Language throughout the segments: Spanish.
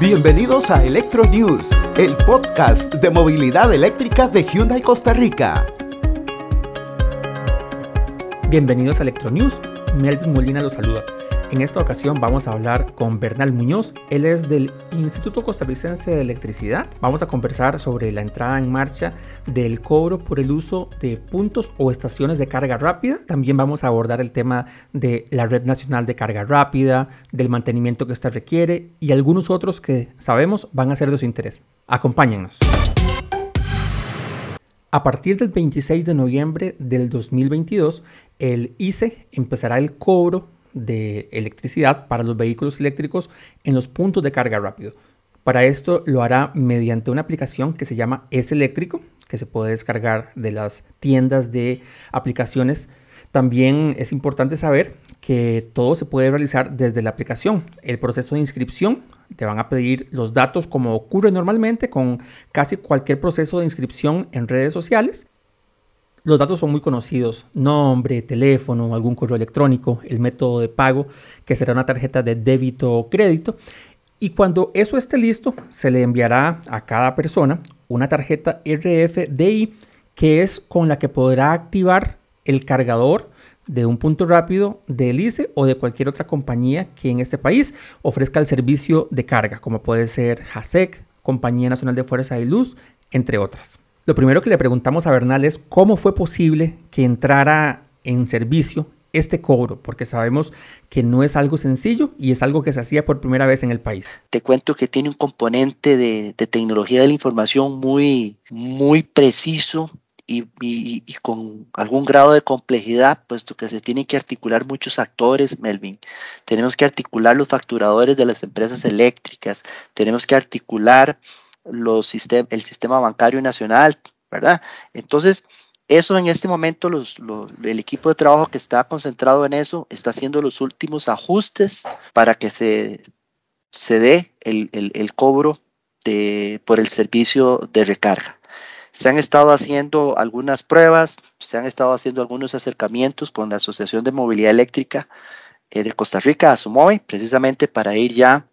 Bienvenidos a Electro News, el podcast de movilidad eléctrica de Hyundai Costa Rica. Bienvenidos a Electro News. Melvin Molina los saluda. En esta ocasión vamos a hablar con Bernal Muñoz. Él es del Instituto Costarricense de Electricidad. Vamos a conversar sobre la entrada en marcha del cobro por el uso de puntos o estaciones de carga rápida. También vamos a abordar el tema de la Red Nacional de Carga Rápida, del mantenimiento que esta requiere y algunos otros que sabemos van a ser de su interés. Acompáñennos. A partir del 26 de noviembre del 2022, el ICE empezará el cobro de electricidad para los vehículos eléctricos en los puntos de carga rápido. Para esto lo hará mediante una aplicación que se llama Es Eléctrico, que se puede descargar de las tiendas de aplicaciones. También es importante saber que todo se puede realizar desde la aplicación. El proceso de inscripción te van a pedir los datos como ocurre normalmente con casi cualquier proceso de inscripción en redes sociales los datos son muy conocidos, nombre, teléfono, algún correo electrónico, el método de pago, que será una tarjeta de débito o crédito. Y cuando eso esté listo, se le enviará a cada persona una tarjeta RFDI que es con la que podrá activar el cargador de un punto rápido de ICE o de cualquier otra compañía que en este país ofrezca el servicio de carga, como puede ser JASEC, Compañía Nacional de Fuerza y Luz, entre otras. Lo primero que le preguntamos a Bernal es cómo fue posible que entrara en servicio este cobro, porque sabemos que no es algo sencillo y es algo que se hacía por primera vez en el país. Te cuento que tiene un componente de, tecnología de la información muy, muy preciso y, y, con algún grado de complejidad, puesto que se tienen que articular muchos actores, Melvin. Tenemos que articular los facturadores de las empresas eléctricas, tenemos que articular los el sistema bancario nacional, ¿verdad? Entonces, eso en este momento, los, el equipo de trabajo que está concentrado en eso está haciendo los últimos ajustes para que se, se dé el, el, cobro de, por el servicio de recarga. Se han estado haciendo algunas pruebas, se han estado haciendo algunos acercamientos con la Asociación de Movilidad Eléctrica eh, de Costa Rica, ASUMOVI, precisamente para ir ya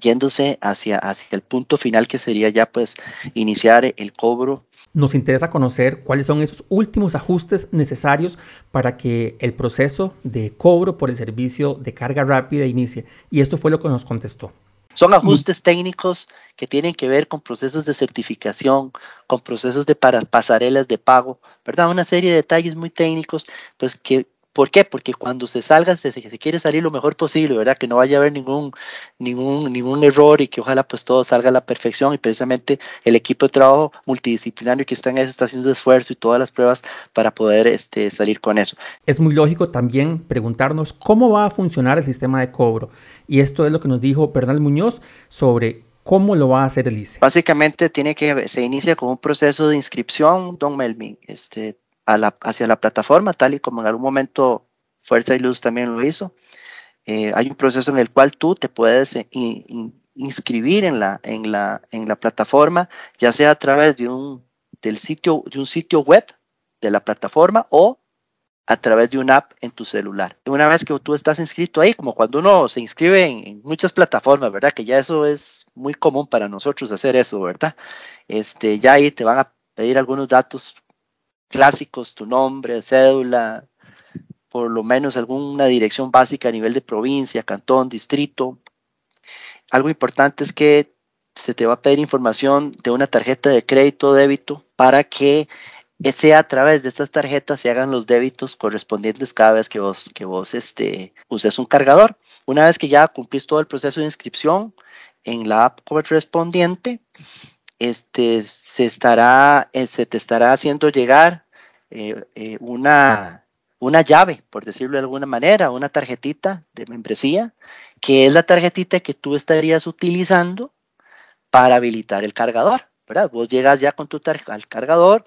yéndose hacia, hacia el punto final que sería ya pues iniciar el cobro. Nos interesa conocer cuáles son esos últimos ajustes necesarios para que el proceso de cobro por el servicio de carga rápida inicie. Y esto fue lo que nos contestó. Son ajustes técnicos que tienen que ver con procesos de certificación, con procesos de pasarelas de pago, ¿verdad? Una serie de detalles muy técnicos, pues que ¿Por qué? Porque cuando se salga, se, se, quiere salir lo mejor posible, ¿verdad? Que no vaya a haber ningún, ningún, ningún error y que ojalá pues todo salga a la perfección y precisamente el equipo de trabajo multidisciplinario que está en eso está haciendo esfuerzo y todas las pruebas para poder este, salir con eso. Es muy lógico también preguntarnos cómo va a funcionar el sistema de cobro y esto es lo que nos dijo Bernal Muñoz sobre ¿Cómo lo va a hacer el ICE? Básicamente tiene que, se inicia con un proceso de inscripción, don Melvin. Este, hacia la plataforma, tal y como en algún momento Fuerza y Luz también lo hizo. Eh, hay un proceso en el cual tú te puedes eh, inscribir en la, en, la, en la plataforma, ya sea a través de un, del sitio, de un sitio web de la plataforma o a través de una app en tu celular. Una vez que tú estás inscrito ahí, como cuando uno se inscribe en, muchas plataformas, ¿verdad? Que ya eso es muy común para nosotros hacer eso, ¿verdad? Este, ya ahí te van a pedir algunos datos clásicos, tu nombre, cédula, por lo menos alguna dirección básica a nivel de provincia, cantón, distrito. Algo importante es que se te va a pedir información de una tarjeta de crédito o débito para que sea a través de estas tarjetas se hagan los débitos correspondientes cada vez que vos, que vos este, uses un cargador. Una vez que ya cumplís todo el proceso de inscripción en la app correspondiente, este, se, estará, eh, se te estará haciendo llegar eh, eh, una, una llave, por decirlo de alguna manera, una tarjetita de membresía, que es la tarjetita que tú estarías utilizando para habilitar el cargador. ¿verdad? Vos llegas ya con tu al cargador,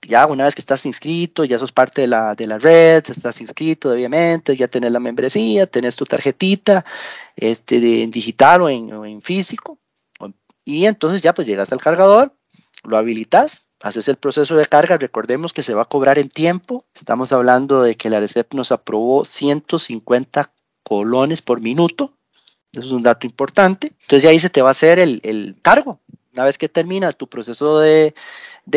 ya una vez que estás inscrito, ya sos parte de la, de la red, estás inscrito obviamente, ya tenés la membresía, tenés tu tarjetita este, en digital o en, o en físico, y entonces ya pues llegas al cargador, lo habilitas, haces el proceso de carga, recordemos que se va a cobrar en tiempo, estamos hablando de que la RECEP nos aprobó 150 colones por minuto, Eso es un dato importante. Entonces ahí se te va a hacer el, cargo. Una vez que termina tu proceso de,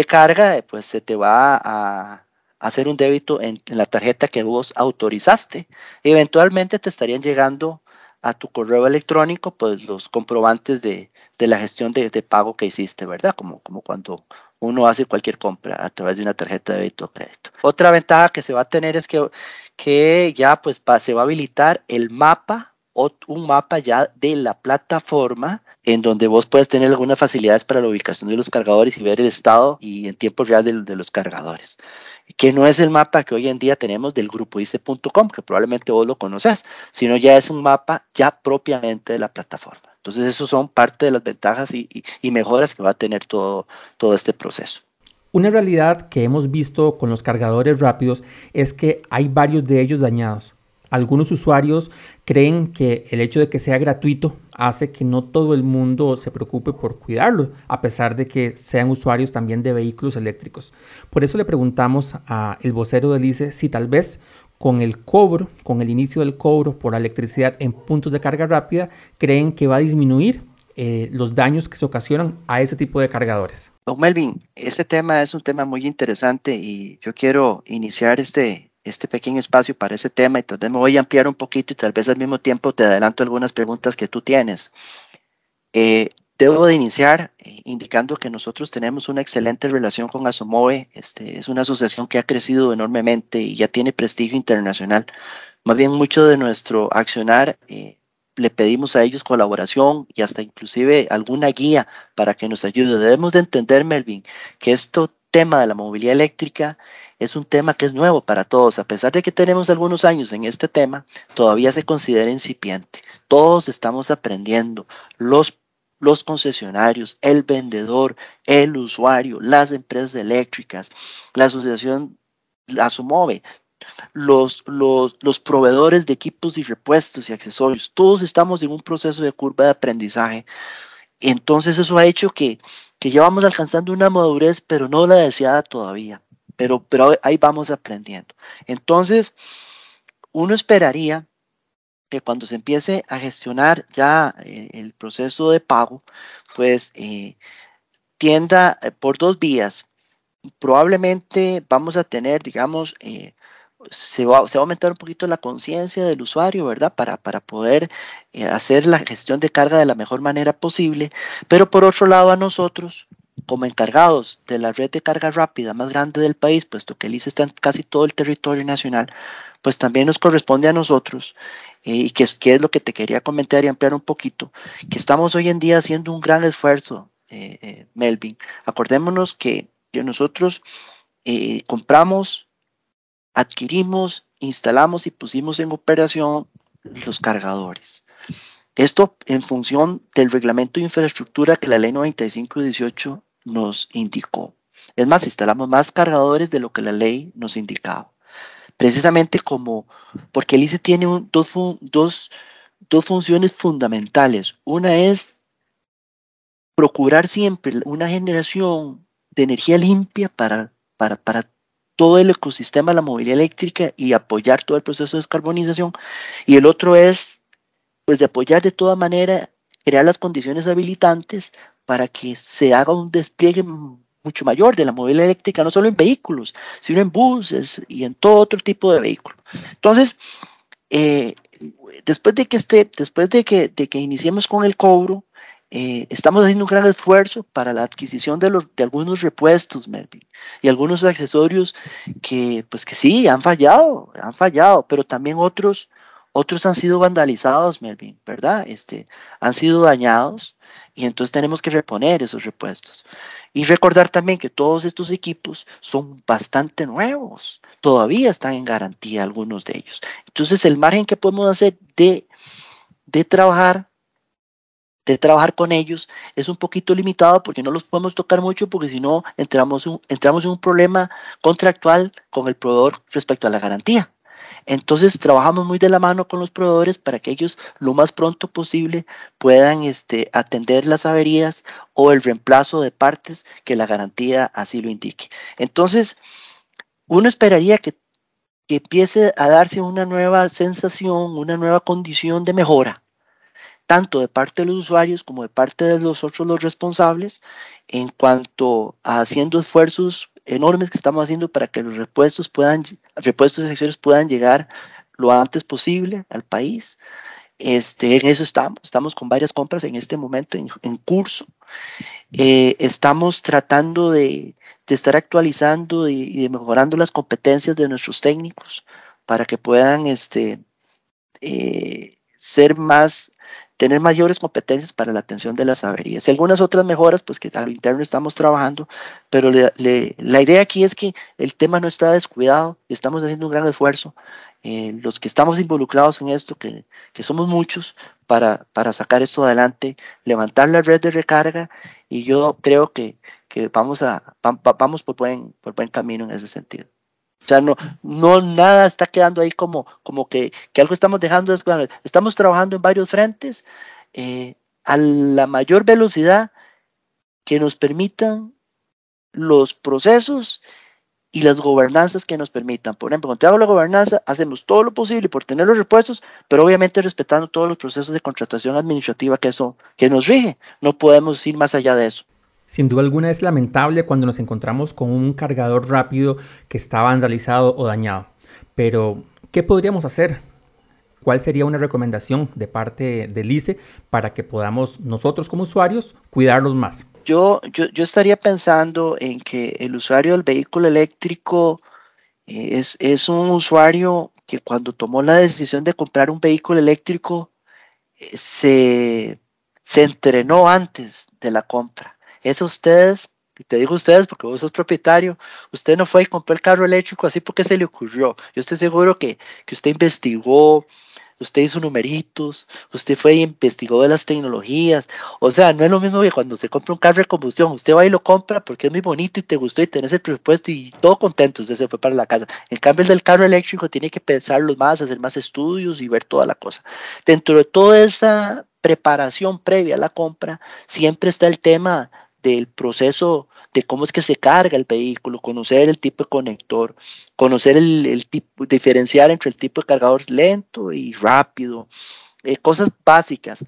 carga, pues se te va a, hacer un débito en, la tarjeta que vos autorizaste. Eventualmente te estarían llegando a tu correo electrónico pues los comprobantes de, la gestión de, pago que hiciste, ¿verdad? Como, como cuando uno hace cualquier compra a través de una tarjeta de débito o crédito. Otra ventaja que se va a tener es que, que ya pues se va a habilitar el mapa un mapa ya de la plataforma en donde vos puedes tener algunas facilidades para la ubicación de los cargadores y ver el estado y en tiempo real de, los cargadores. Que no es el mapa que hoy en día tenemos del grupo ICE.com, que probablemente vos lo conoces, sino ya es un mapa ya propiamente de la plataforma. Entonces, esos son parte de las ventajas y, y mejoras que va a tener todo, todo este proceso. Una realidad que hemos visto con los cargadores rápidos es que hay varios de ellos dañados. Algunos usuarios creen que el hecho de que sea gratuito hace que no todo el mundo se preocupe por cuidarlo, a pesar de que sean usuarios también de vehículos eléctricos. Por eso le preguntamos a el vocero del ICE si tal vez con el cobro, con el inicio del cobro por electricidad en puntos de carga rápida, creen que va a disminuir eh, los daños que se ocasionan a ese tipo de cargadores. Don Melvin, ese tema es un tema muy interesante y yo quiero iniciar este, este pequeño espacio para ese tema y tal vez me voy a ampliar un poquito y tal vez al mismo tiempo te adelanto algunas preguntas que tú tienes. Eh, debo de iniciar eh, indicando que nosotros tenemos una excelente relación con Asomove. Este, es una asociación que ha crecido enormemente y ya tiene prestigio internacional. Más bien mucho de nuestro accionar eh, le pedimos a ellos colaboración y hasta inclusive alguna guía para que nos ayude. Debemos de entender, Melvin, que esto tema de la movilidad eléctrica es un tema que es nuevo para todos. A pesar de que tenemos algunos años en este tema, todavía se considera incipiente. Todos estamos aprendiendo. Los, los concesionarios, el vendedor, el usuario, las empresas eléctricas, la asociación, la SUMOVE, los, los, los, proveedores de equipos y repuestos y accesorios, todos estamos en un proceso de curva de aprendizaje. Entonces eso ha hecho que, que ya vamos alcanzando una madurez, pero no la deseada todavía pero, ahí vamos aprendiendo. Entonces, uno esperaría que cuando se empiece a gestionar ya eh, el proceso de pago, pues eh, tienda eh, por dos vías. Probablemente vamos a tener, digamos, se, va, se, va, a aumentar un poquito la conciencia del usuario, ¿verdad? Para, para poder hacer la gestión de carga de la mejor manera posible. Pero por otro lado, a nosotros, como encargados de la red de carga rápida más grande del país, puesto que el ICE está en casi todo el territorio nacional, pues también nos corresponde a nosotros, eh, y que es, que es lo que te quería comentar y ampliar un poquito, que estamos hoy en día haciendo un gran esfuerzo, eh, eh, Melvin. Acordémonos que, que nosotros compramos, adquirimos, instalamos y pusimos en operación los cargadores. Esto en función del reglamento de infraestructura que la ley 9518 nos indicó. Es más, instalamos más cargadores de lo que la ley nos indicaba. Precisamente como, porque el ICE tiene dos, dos, dos funciones fundamentales. Una es procurar siempre una generación de energía limpia para, para, para todo el ecosistema de la movilidad eléctrica y apoyar todo el proceso de descarbonización. Y el otro es, pues, de apoyar de toda manera, crear las condiciones habilitantes para que se haga un despliegue mucho mayor de la movilidad eléctrica, no solo en vehículos, sino en buses y en todo otro tipo de vehículos. Entonces, eh, después de que esté, después de que, de que iniciemos con el cobro, eh, estamos haciendo un gran esfuerzo para la adquisición de, los, de algunos repuestos, Melvin, y algunos accesorios que, pues que sí, han fallado, han fallado, pero también otros, otros han sido vandalizados, Melvin, ¿verdad? Este, han sido dañados y entonces tenemos que reponer esos repuestos. Y recordar también que todos estos equipos son bastante nuevos, todavía están en garantía algunos de ellos. Entonces el margen que podemos hacer de, de trabajar de trabajar con ellos es un poquito limitado porque no los podemos tocar mucho porque si no entramos, entramos en un problema contractual con el proveedor respecto a la garantía. Entonces trabajamos muy de la mano con los proveedores para que ellos lo más pronto posible puedan este, atender las averías o el reemplazo de partes que la garantía así lo indique. Entonces, uno esperaría que, que empiece a darse una nueva sensación, una nueva condición de mejora tanto de parte de los usuarios como de parte de los otros los responsables en cuanto a haciendo esfuerzos enormes que estamos haciendo para que los repuestos puedan repuestos y acciones puedan llegar lo antes posible al país. Este, en eso estamos, estamos con varias compras en este momento en, curso. Eh, estamos tratando de, de estar actualizando y, mejorando las competencias de nuestros técnicos para que puedan este, eh, ser más, tener mayores competencias para la atención de las averías. Y algunas otras mejoras, pues que al interno estamos trabajando, pero la idea aquí es que el tema no está descuidado, estamos haciendo un gran esfuerzo. Eh, los que estamos involucrados en esto, que, somos muchos, para, sacar esto adelante, levantar la red de recarga y yo creo que, vamos, vamos por, buen, por buen camino en ese sentido. O sea, no, no nada está quedando ahí como, como que, que algo estamos dejando. Estamos trabajando en varios frentes eh, a la mayor velocidad que nos permitan los procesos y las gobernanzas que nos permitan. Por ejemplo, cuando te hago la gobernanza, hacemos todo lo posible por tener los repuestos, pero obviamente respetando todos los procesos de contratación administrativa que eso que nos rige. No podemos ir más allá de eso. Sin duda alguna es lamentable cuando nos encontramos con un cargador rápido que está vandalizado o dañado. Pero, ¿qué podríamos hacer? ¿Cuál sería una recomendación de parte del ICE para que podamos nosotros como usuarios cuidarlos más? Yo, yo, yo estaría pensando en que el usuario del vehículo eléctrico eh, es, es un usuario que cuando tomó la decisión de comprar un vehículo eléctrico eh, se, se entrenó antes de la compra es ustedes, te digo ustedes porque vos sos propietario, usted no fue y compró el carro eléctrico así porque se le ocurrió. Yo estoy seguro que, que usted investigó, usted hizo numeritos, usted fue y investigó de las tecnologías. O sea, no es lo mismo que cuando se compra un carro de combustión, usted va y lo compra porque es muy bonito y te gustó y tenés el presupuesto y todo contento, usted se fue para la casa. En cambio, el del carro eléctrico tiene que pensarlo más, hacer más estudios y ver toda la cosa. Dentro de toda esa preparación previa a la compra, siempre está el tema del proceso de cómo es que se carga el vehículo, conocer el tipo de conector, conocer el, tipo, diferenciar entre el tipo de cargador lento y rápido, eh, cosas básicas.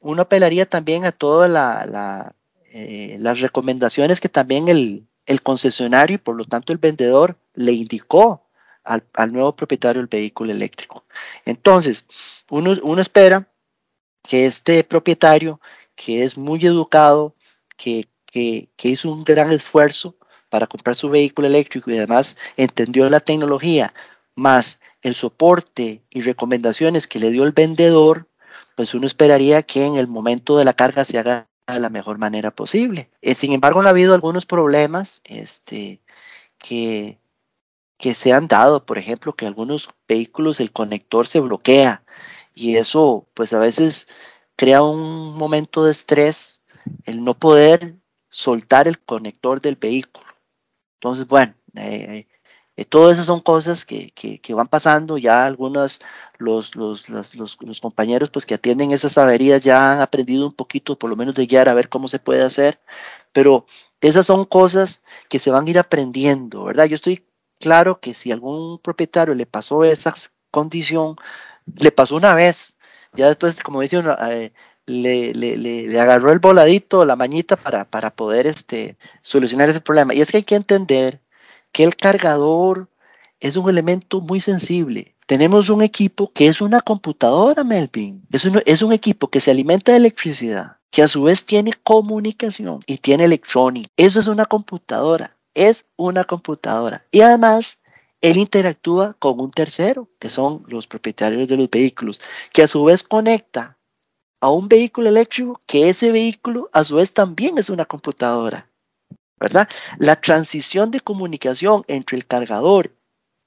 Uno apelaría también a todas la, eh, las recomendaciones que también el, concesionario y por lo tanto el vendedor le indicó al, nuevo propietario del vehículo eléctrico. Entonces, uno, uno espera que este propietario, que es muy educado, que, hizo un gran esfuerzo para comprar su vehículo eléctrico y además entendió la tecnología, más el soporte y recomendaciones que le dio el vendedor, pues uno esperaría que en el momento de la carga se haga de la mejor manera posible. Eh, sin embargo, ha habido algunos problemas este, que, que se han dado, por ejemplo, que algunos vehículos el conector se bloquea y eso pues a veces crea un momento de estrés el no poder soltar el conector del vehículo. Entonces, bueno, eh, eh, todas esas son cosas que, que, van pasando, ya algunos, los, los, los, los, compañeros pues que atienden esas averías ya han aprendido un poquito, por lo menos de guiar a ver cómo se puede hacer, pero esas son cosas que se van a ir aprendiendo, ¿verdad? Yo estoy claro que si algún propietario le pasó esa condición, le pasó una vez, ya después, como dice uno, eh, le, le, le, agarró el voladito, la mañita para, para poder este, solucionar ese problema. Y es que hay que entender que el cargador es un elemento muy sensible. Tenemos un equipo que es una computadora, Melvin. Es un, es un equipo que se alimenta de electricidad, que a su vez tiene comunicación y tiene electrónica. Eso es una computadora. Es una computadora. Y además él interactúa con un tercero, que son los propietarios de los vehículos, que a su vez conecta a un vehículo eléctrico que ese vehículo a su vez también es una computadora, ¿verdad? La transición de comunicación entre el cargador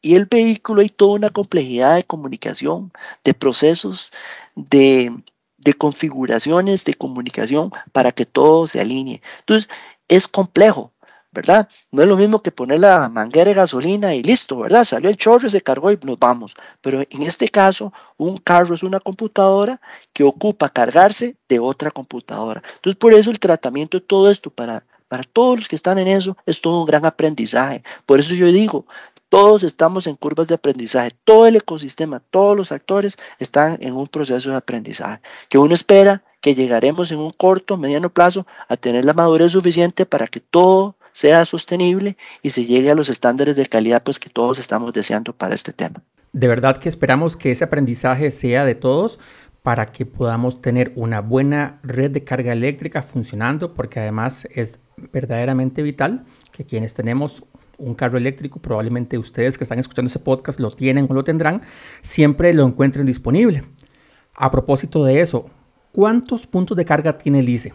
y el vehículo hay toda una complejidad de comunicación, de procesos, de, de configuraciones de comunicación para que todo se alinee. Entonces, es complejo, ¿verdad? No es lo mismo que poner la manguera de gasolina y listo, ¿verdad? Salió el chorro, se cargó y nos vamos. Pero en este caso, un carro es una computadora que ocupa cargarse de otra computadora. Entonces, por eso el tratamiento de todo esto para, para todos los que están en eso, es todo un gran aprendizaje. Por eso yo digo, todos estamos en curvas de aprendizaje, todo el ecosistema, todos los actores están en un proceso de aprendizaje, que uno espera que llegaremos en un corto, mediano plazo a tener la madurez suficiente para que todo sea sostenible y se llegue a los estándares de calidad pues que todos estamos deseando para este tema. De verdad que esperamos que ese aprendizaje sea de todos para que podamos tener una buena red de carga eléctrica funcionando, porque además es verdaderamente vital que quienes tenemos un carro eléctrico, probablemente ustedes que están escuchando ese podcast lo tienen o lo tendrán, siempre lo encuentren disponible. A propósito de eso, ¿cuántos puntos de carga tiene el ICE?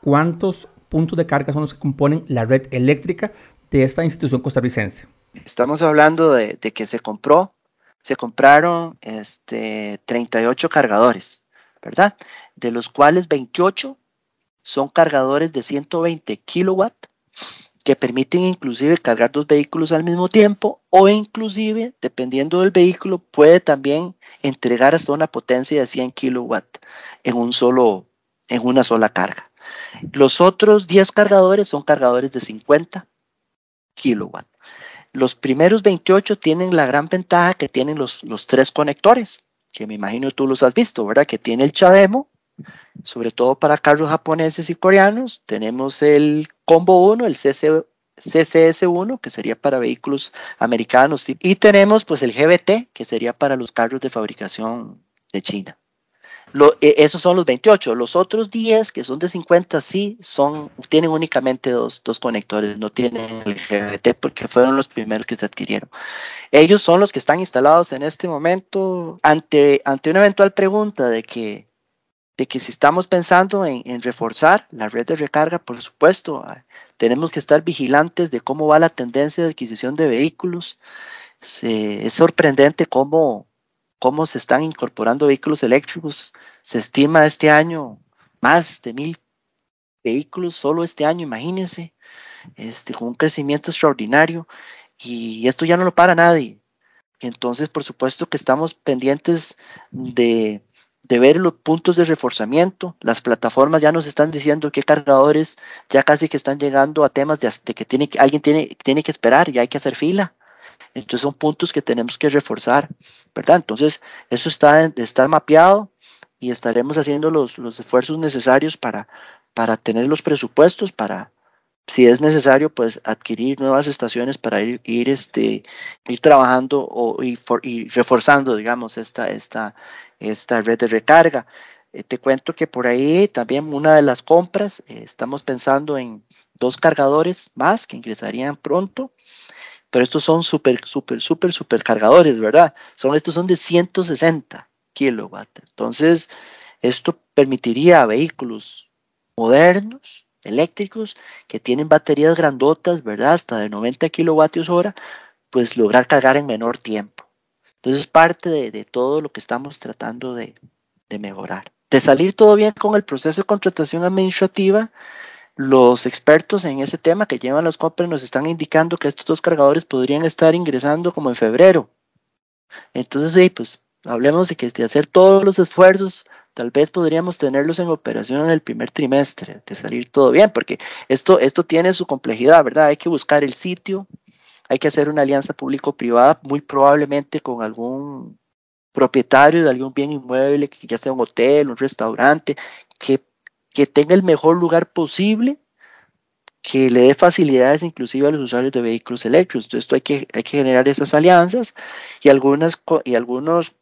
¿Cuántos puntos de carga son los que componen la red eléctrica de esta institución costarricense? Estamos hablando de, que se compró se compraron este, 38 cargadores, ¿verdad? De los cuales 28 son cargadores de 120 kilowatt que permiten inclusive cargar dos vehículos al mismo tiempo o inclusive, dependiendo del vehículo, puede también entregar hasta una potencia de 100 kilowatt en, un solo, en una sola carga. Los otros 10 cargadores son cargadores de 50 kilowatt. Los primeros 28 tienen la gran ventaja que tienen los, los tres conectores, que me imagino tú los has visto, ¿verdad? Que tiene el Chademo, sobre todo para carros japoneses y coreanos. Tenemos el Combo 1, el CC, CCS1, que sería para vehículos americanos. Y tenemos pues el GBT, que sería para los carros de fabricación de China. E, esos son los 28. Los otros 10, que son de 50, sí, son, tienen únicamente dos, dos conectores, no tienen el GBT porque fueron los primeros que se adquirieron. Ellos son los que están instalados en este momento ante, ante una eventual pregunta de que, de que si estamos pensando en, en reforzar la red de recarga, por supuesto, ah, tenemos que estar vigilantes de cómo va la tendencia de adquisición de vehículos. es sorprendente cómo cómo se están incorporando vehículos eléctricos. Se estima este año más de mil vehículos solo este año, imagínense, este, con un crecimiento extraordinario. Y esto ya no lo para nadie. Entonces, por supuesto que estamos pendientes de, ver los puntos de reforzamiento. Las plataformas ya nos están diciendo que cargadores ya casi que están llegando a temas de, que tiene, alguien tiene, tiene que esperar, y hay que hacer fila. Entonces son puntos que tenemos que reforzar, ¿verdad? Entonces eso está, está mapeado y estaremos haciendo los, los esfuerzos necesarios para, para tener los presupuestos, para, si es necesario, pues adquirir nuevas estaciones para ir, ir, este, ir trabajando o, y, reforzando, digamos, esta, esta, esta red de recarga. Eh, te cuento que por ahí también una de las compras, eh, estamos pensando en dos cargadores más que ingresarían pronto pero estos son súper, súper, súper, súper cargadores, ¿verdad? Son, estos son de 160 kilowatts. Entonces, esto permitiría a vehículos modernos, eléctricos, que tienen baterías grandotas, ¿verdad? Hasta de 90 kilovatios hora, pues lograr cargar en menor tiempo. Entonces, parte de, todo lo que estamos tratando de, de mejorar. De salir todo bien con el proceso de contratación administrativa, los expertos en ese tema que llevan los compras nos están indicando que estos dos cargadores podrían estar ingresando como en febrero. Entonces, sí, pues hablemos de que de hacer todos los esfuerzos, tal vez podríamos tenerlos en operación en el primer trimestre, de salir todo bien, porque esto, esto tiene su complejidad, ¿verdad? Hay que buscar el sitio, hay que hacer una alianza público-privada, muy probablemente con algún propietario de algún bien inmueble, que ya sea un hotel, un restaurante, que que tenga el mejor lugar posible, que le dé facilidades inclusive a los usuarios de vehículos eléctricos. Esto hay que, hay que generar esas alianzas y, algunas, y algunos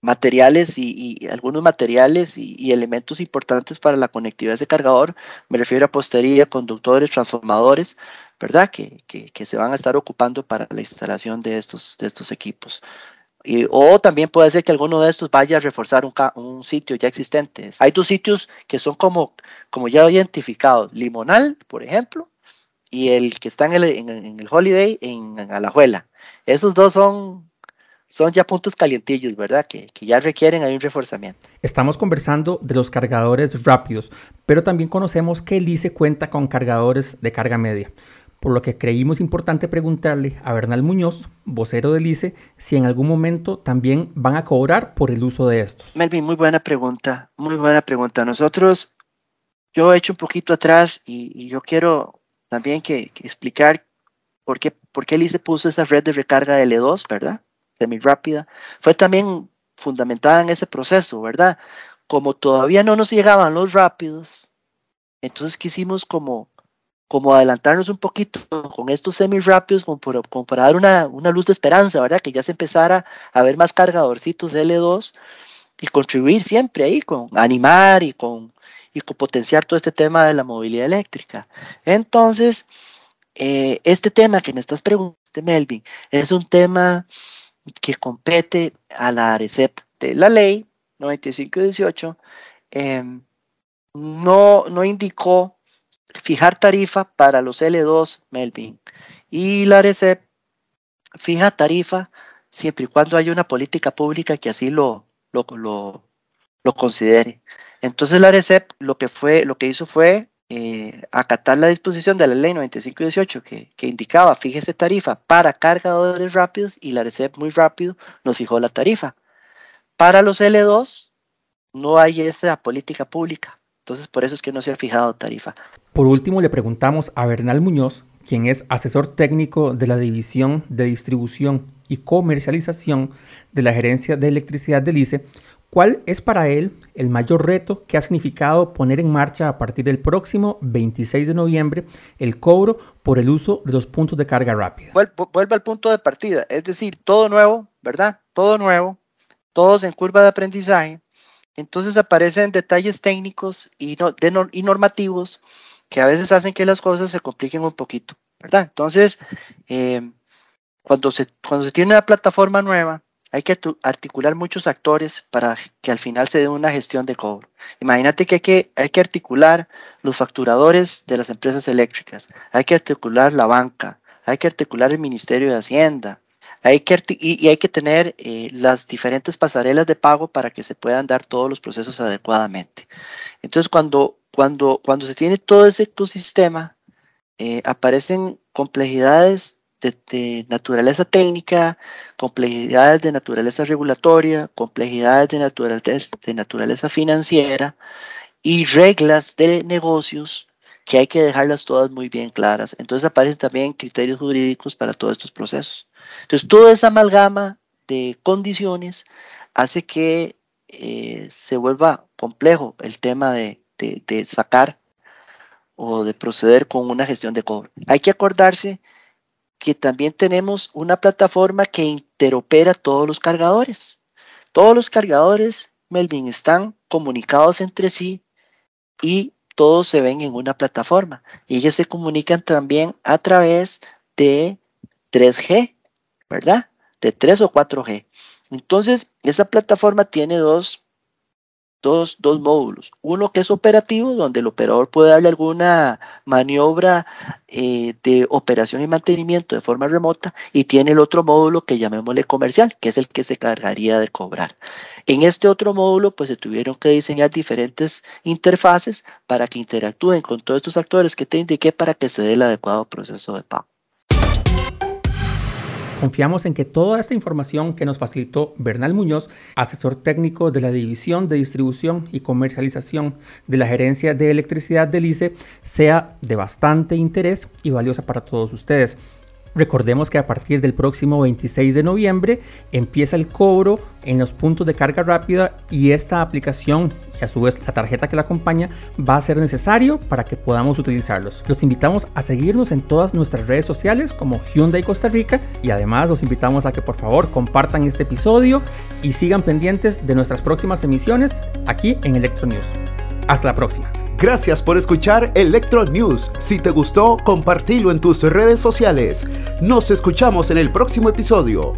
materiales y, algunos materiales y, elementos importantes para la conectividad de ese cargador, me refiero a postería, conductores, transformadores, ¿verdad? Que, que, que, se van a estar ocupando para la instalación de estos, de estos equipos o también puede ser que alguno de estos vaya a reforzar un, sitio ya existente. Hay dos sitios que son como, como ya identificados, Limonal, por ejemplo, y el que está en el, en, el Holiday en, Alajuela. Esos dos son, son ya puntos calientillos, ¿verdad? Que, que ya requieren un reforzamiento. Estamos conversando de los cargadores rápidos, pero también conocemos que el ICE cuenta con cargadores de carga media por lo que creímos importante preguntarle a Bernal Muñoz, vocero del ICE, si en algún momento también van a cobrar por el uso de estos. Melvin, muy buena pregunta, muy buena pregunta. Nosotros yo he hecho un poquito atrás y, yo quiero también que, explicar por qué, por el puso esa red de recarga de L2, ¿verdad? Semi rápida. Fue también fundamentada en ese proceso, ¿verdad? Como todavía no nos llegaban los rápidos, entonces quisimos como, como adelantarnos un poquito con estos semi rápidos, como, para dar una, una, luz de esperanza, ¿verdad? Que ya se empezara a ver más cargadorcitos de L2 y contribuir siempre ahí con animar y con, y potenciar todo este tema de la movilidad eléctrica. Entonces, eh, este tema que me estás preguntando, Melvin, es un tema que compete a la ARECEP de la ley 9518. Em, no, no indicó fijar tarifa para los L2, Melvin. Y la ARECEP fija tarifa siempre y cuando haya una política pública que así lo, lo, lo, considere. Entonces la ARECEP lo que, fue, lo que hizo fue eh, acatar la disposición de la ley 9518 que, que indicaba fíjese tarifa para cargadores rápidos y la ARECEP muy rápido nos fijó la tarifa. Para los L2 no hay esa política pública. Entonces por eso es que no se ha fijado tarifa. Por último le preguntamos a Bernal Muñoz, quien es asesor técnico de la División de Distribución y Comercialización de la Gerencia de Electricidad del ICE, ¿Cuál es para él el mayor reto que ha significado poner en marcha a partir del próximo 26 de noviembre el cobro por el uso de los puntos de carga rápida? Vuelve al punto de partida, es decir, todo nuevo, ¿verdad? Todo nuevo, todos en curva de aprendizaje. Entonces aparecen detalles técnicos y, normativos que a veces hacen que las cosas se compliquen un poquito, ¿verdad? Entonces, eh, cuando, se, cuando se tiene una plataforma nueva, hay que articular muchos actores para que al final se dé una gestión de cobro. Imagínate que hay que articular los facturadores de las empresas eléctricas, hay que articular la banca, hay que articular el Ministerio de Hacienda, hay que y, hay que tener eh, las diferentes pasarelas de pago para que se puedan dar todos los procesos adecuadamente. Entonces, cuando, cuando, cuando se tiene todo ese ecosistema, eh, aparecen complejidades de, naturaleza técnica, complejidades de naturaleza regulatoria, complejidades de de naturaleza financiera y reglas de negocios que hay que dejarlas todas muy bien claras. Entonces aparecen también criterios jurídicos para todos estos procesos. Entonces, toda esa amalgama de condiciones hace que eh, se vuelva complejo el tema de, de, sacar o de proceder con una gestión de cobro. Hay que acordarse que también tenemos una plataforma que interopera todos los cargadores. Todos los cargadores, Melvin, están comunicados entre sí y todos se ven en una plataforma. Y ellos se comunican también a través de 3G, ¿verdad? De 3 o 4G. Entonces, esa plataforma tiene dos dos, dos módulos. Uno que es operativo, donde el operador puede darle alguna maniobra eh, de operación y mantenimiento de forma remota, y tiene el otro módulo que llamémosle comercial, que es el que se cargaría de cobrar. En este otro módulo, pues se tuvieron que diseñar diferentes interfaces para que interactúen con todos estos actores que te indiqué para que se dé el adecuado proceso de pago. Confiamos en que toda esta información que nos facilitó Bernal Muñoz, asesor técnico de la División de Distribución y Comercialización de la Gerencia de Electricidad del ICE, sea de bastante interés y valiosa para todos ustedes. Recordemos que a partir del próximo 26 de noviembre empieza el cobro en los puntos de carga rápida y esta aplicación y a su vez la tarjeta que la acompaña va a ser necesario para que podamos utilizarlos. Los invitamos a seguirnos en todas nuestras redes sociales como Hyundai Costa Rica y además los invitamos a que por favor compartan este episodio y sigan pendientes de nuestras próximas emisiones aquí en Electro News. Hasta la próxima. Gracias por escuchar Electro News. Si te gustó, compartilo en tus redes sociales. Nos escuchamos en el próximo episodio.